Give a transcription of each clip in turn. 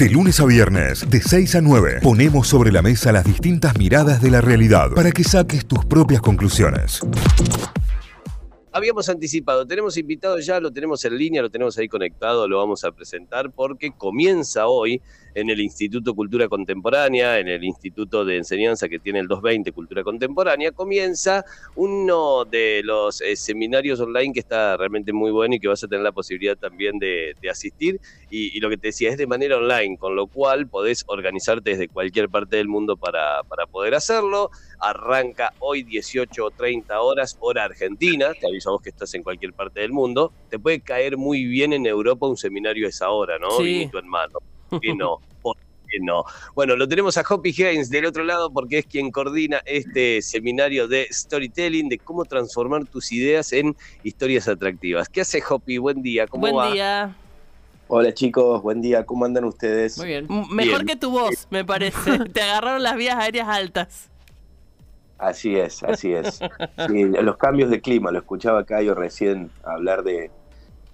De lunes a viernes, de 6 a 9, ponemos sobre la mesa las distintas miradas de la realidad para que saques tus propias conclusiones. Habíamos anticipado, tenemos invitado ya, lo tenemos en línea, lo tenemos ahí conectado, lo vamos a presentar porque comienza hoy en el Instituto Cultura Contemporánea, en el Instituto de Enseñanza que tiene el 220 Cultura Contemporánea, comienza uno de los eh, seminarios online que está realmente muy bueno y que vas a tener la posibilidad también de, asistir. Y, lo que te decía es de manera online, con lo cual podés organizarte desde cualquier parte del mundo para, para poder hacerlo. Arranca hoy 18 o 30 horas, hora argentina. Te aviso a vos que estás en cualquier parte del mundo. Te puede caer muy bien en Europa un seminario a esa hora, ¿no? Sí. en mano. ¿Por qué no? ¿Por qué no? Bueno, lo tenemos a Hoppy Haynes del otro lado porque es quien coordina este seminario de storytelling, de cómo transformar tus ideas en historias atractivas. ¿Qué hace Hoppy? Buen día, ¿cómo Buen va? Buen día. Hola chicos, buen día, ¿cómo andan ustedes? Muy bien. Mejor que tu voz, me parece. Te agarraron las vías aéreas altas. Así es, así es. Sí, los cambios de clima, lo escuchaba acá yo recién hablar de,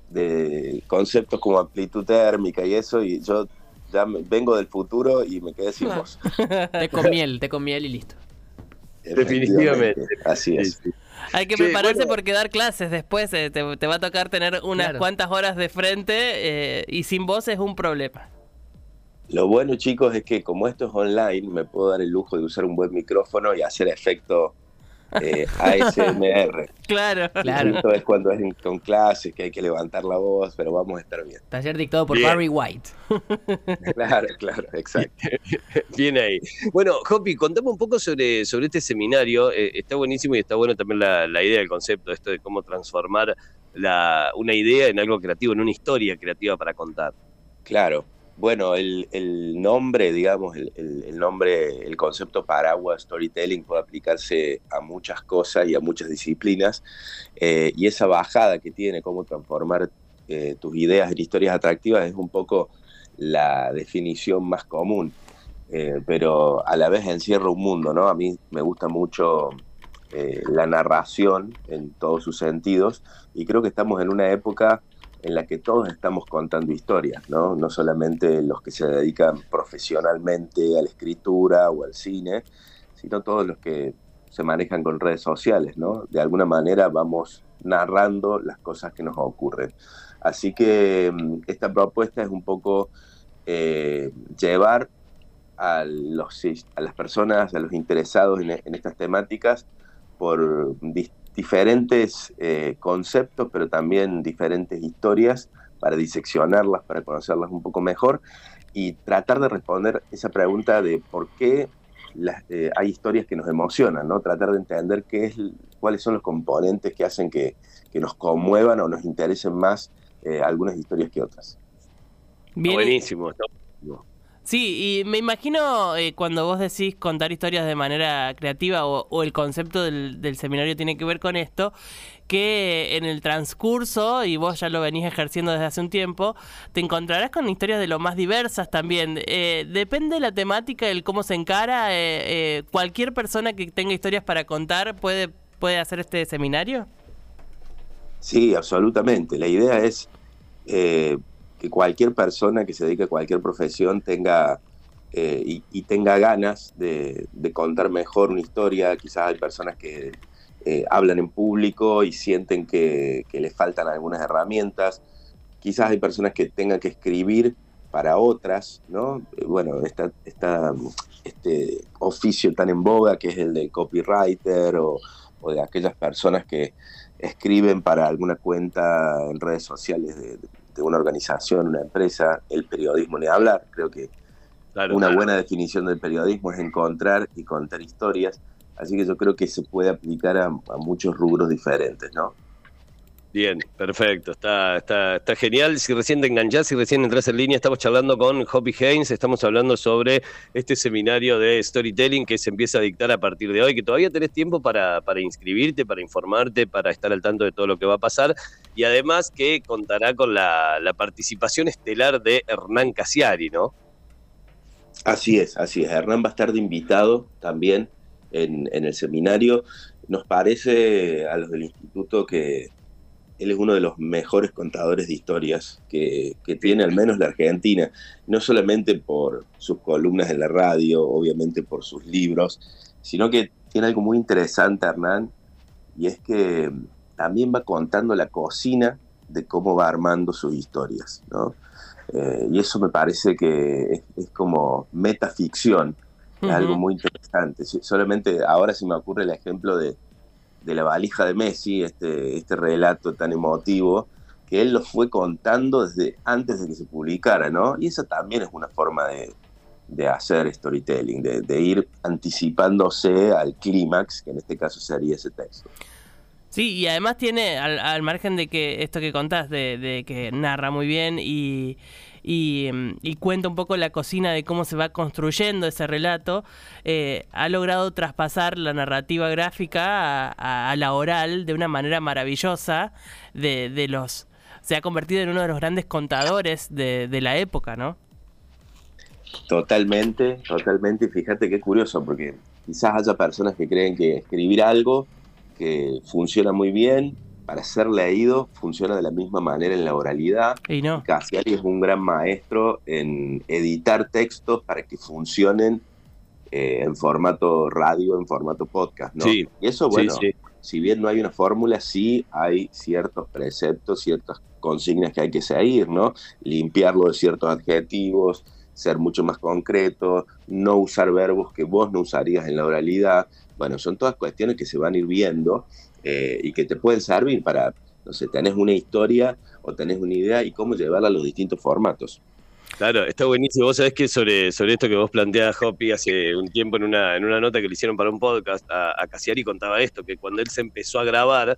de conceptos como amplitud térmica y eso, y yo ya vengo del futuro y me quedé sin voz. te con miel, te con miel y listo. Definitivamente. Así es. Hay que prepararse porque dar clases después eh, te, va a tocar tener unas cuantas horas de frente eh, y sin voz es un problema. Lo bueno, chicos, es que como esto es online, me puedo dar el lujo de usar un buen micrófono y hacer efecto eh, ASMR. Claro, claro. Esto es cuando es con clases que hay que levantar la voz, pero vamos a estar bien. Taller dictado por Barry White. claro, claro, exacto. Bien ahí. Bueno, Hopi, contame un poco sobre, sobre este seminario. Eh, está buenísimo y está bueno también la, la idea, el concepto, esto de cómo transformar la, una idea en algo creativo, en una historia creativa para contar. Claro, bueno, el, nombre, digamos, el, nombre, el concepto paraguas storytelling puede aplicarse a muchas cosas y a muchas disciplinas. Eh, y esa bajada que tiene, cómo transformar eh, tus ideas en historias atractivas, es un poco la definición más común. Eh, pero a la vez encierra un mundo, ¿no? A mí me gusta mucho la narración en todos sus sentidos y creo que estamos en una época en la que todos estamos contando historias, ¿no? No solamente los que se dedican profesionalmente a la escritura o al cine, sino todos los que se manejan con redes sociales, ¿no? De alguna manera vamos narrando las cosas que nos ocurren. Así que mm, esta propuesta es un poco eh, llevar a, los, a las personas, a los interesados en, en estas temáticas, por diferentes eh, conceptos, pero también diferentes historias para diseccionarlas, para conocerlas un poco mejor y tratar de responder esa pregunta de por qué eh, hay historias que nos emocionan, ¿no? Tratar de entender qué es, cuáles son los componentes que hacen que, nos conmuevan o nos interesen más eh, algunas historias que otras. Buenísimo. Sí, y me imagino eh, cuando vos decís contar historias de manera creativa o, el concepto del, seminario tiene que ver con esto, que en el transcurso, y vos ya lo venís ejerciendo desde hace un tiempo, te encontrarás con historias de lo más diversas también. Eh, depende de la temática, el cómo se encara, eh, cualquier persona que tenga historias para contar puede, puede hacer este seminario. Sí, absolutamente. La idea es cualquier persona que se dedique a cualquier profesión tenga eh, y, tenga ganas de, contar mejor una historia. Quizás hay personas que eh, hablan en público y sienten que, les faltan algunas herramientas. Quizás hay personas que tengan que escribir para otras, ¿no? Eh, bueno, esta, este oficio tan en boga que es el de copywriter o, o de aquellas personas que escriben para alguna cuenta en redes sociales de, de una organización, una empresa, el periodismo ni hablar. Creo que una buena definición del periodismo es encontrar y contar historias. Así que yo creo que se puede aplicar a, a muchos rubros diferentes, ¿no? Bien, perfecto, está, está, está genial. Si recién te enganchás, si recién entras en línea, estamos charlando con Hoppy Haynes, estamos hablando sobre este seminario de storytelling que se empieza a dictar a partir de hoy, que todavía tenés tiempo para, para inscribirte, para informarte, para estar al tanto de todo lo que va a pasar, y además que contará con la, participación estelar de Hernán Casiari, ¿no? Así es, así es. Hernán va a estar de invitado también en, en el seminario. Nos parece a los del instituto que él es uno de los mejores contadores de historias que, tiene al menos la Argentina, no solamente por sus columnas en la radio, obviamente por sus libros, sino que tiene algo muy interesante, Hernán, y es que también va contando la cocina de cómo va armando sus historias, ¿no? Eh, y eso me parece que es, como metaficción, es algo muy interesante. Solamente ahora se me ocurre el ejemplo de, de la valija de Messi, este, este relato tan emotivo, que él lo fue contando desde antes de que se publicara, ¿no? Y esa también es una forma de, hacer storytelling, de, ir anticipándose al clímax, que en este caso sería ese texto. Sí, y además tiene, al, margen de que esto que contás, de que narra muy bien y, Mm, y, cuenta un poco la cocina de cómo se va construyendo ese relato, eh, ha logrado traspasar la narrativa gráfica a, la oral de una manera maravillosa de, los... Se ha convertido en uno de los grandes contadores de, la época, ¿no? Totalmente, totalmente. Fíjate qué curioso, porque quizás haya personas que creen que escribir algo que funciona muy bien para ser leído funciona de la misma manera en la oralidad. Y no. Cassiari es un gran maestro en editar textos para que funcionen eh, en formato radio, en formato podcast, ¿no? Sí, y eso, bueno, si bien no hay una fórmula, sí hay ciertos preceptos, ciertas consignas que hay que seguir, ¿no? Limpiarlo de ciertos adjetivos, ser mucho más concreto, no usar verbos que vos no usarías en la oralidad. Bueno, son todas cuestiones que se van a ir viendo eh, y que te pueden servir para, no sé, tenés una historia o tenés una idea y cómo llevarla a los distintos formatos. Claro, está buenísimo. Vos sabés que sobre, sobre esto que vos planteabas, Hopi, hace un tiempo en una, en una nota que le hicieron para un podcast, a, a Casiari contaba esto, que cuando él se empezó a grabar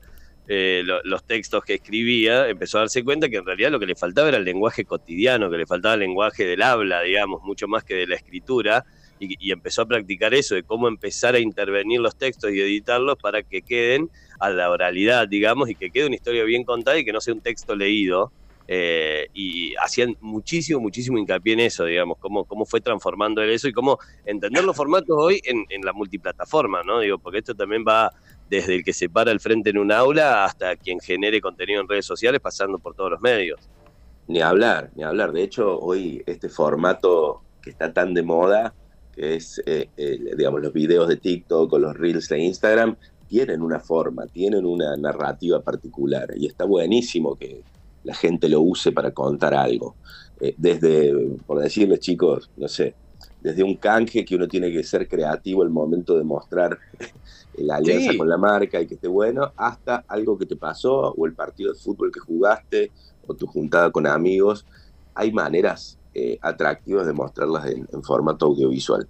eh, los textos que escribía, empezó a darse cuenta que en realidad lo que le faltaba era el lenguaje cotidiano, que le faltaba el lenguaje del habla, digamos, mucho más que de la escritura, y, empezó a practicar eso, de cómo empezar a intervenir los textos y editarlos para que queden a la oralidad, digamos, y que quede una historia bien contada y que no sea un texto leído. Eh, y hacían muchísimo, muchísimo hincapié en eso, digamos, cómo, cómo fue transformando eso y cómo entender los formatos hoy en, la multiplataforma, ¿no? Digo, porque esto también va desde el que se para el frente en un aula hasta quien genere contenido en redes sociales, pasando por todos los medios. Ni hablar, ni hablar. De hecho, hoy este formato que está tan de moda, que es, eh, digamos, los videos de TikTok o los reels de Instagram, tienen una forma, tienen una narrativa particular y está buenísimo que la gente lo use para contar algo. Eh, desde, por decirles chicos, no sé, desde un canje que uno tiene que ser creativo el momento de mostrar la alianza con la marca y que esté bueno, hasta algo que te pasó o el partido de fútbol que jugaste o tu juntada con amigos. Hay maneras eh, atractivas de mostrarlas en formato audiovisual.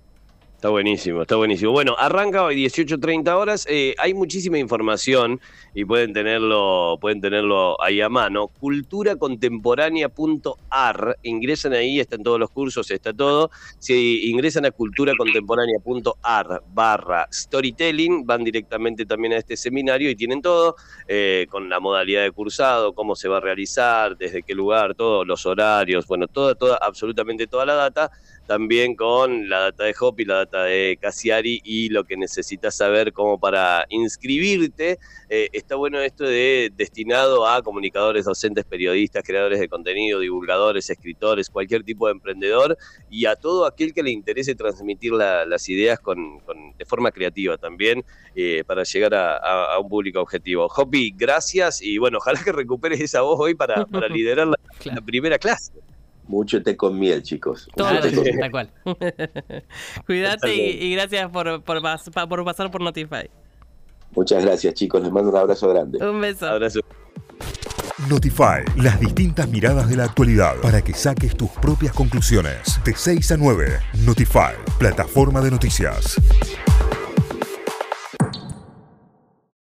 Está buenísimo, está buenísimo. Bueno, arranca hoy 18.30 horas. Eh, hay muchísima información y pueden tenerlo, pueden tenerlo ahí a mano. Culturacontemporánea.ar. Ingresan ahí, están todos los cursos, está todo. Si ingresan a culturacontemporánea.ar barra storytelling, van directamente también a este seminario y tienen todo, eh, con la modalidad de cursado, cómo se va a realizar, desde qué lugar, todos los horarios, bueno, toda, toda, absolutamente toda la data también con la data de Hop y la data de Casiari y lo que necesitas saber como para inscribirte. Eh, está bueno esto de destinado a comunicadores, docentes, periodistas, creadores de contenido, divulgadores, escritores, cualquier tipo de emprendedor y a todo aquel que le interese transmitir las ideas con, de forma creativa también eh, para llegar a, un público objetivo. Hopi, gracias y bueno, ojalá que recuperes esa voz hoy para, liderar la primera clase. Mucho té con miel, chicos. Todo, tal cual. Cuídate y, gracias por, por, por, pasar por Notify. Muchas gracias, chicos. Les mando un abrazo grande. Un beso. Abrazo. Notify, las distintas miradas de la actualidad para que saques tus propias conclusiones. De 6 a 9, Notify, plataforma de noticias.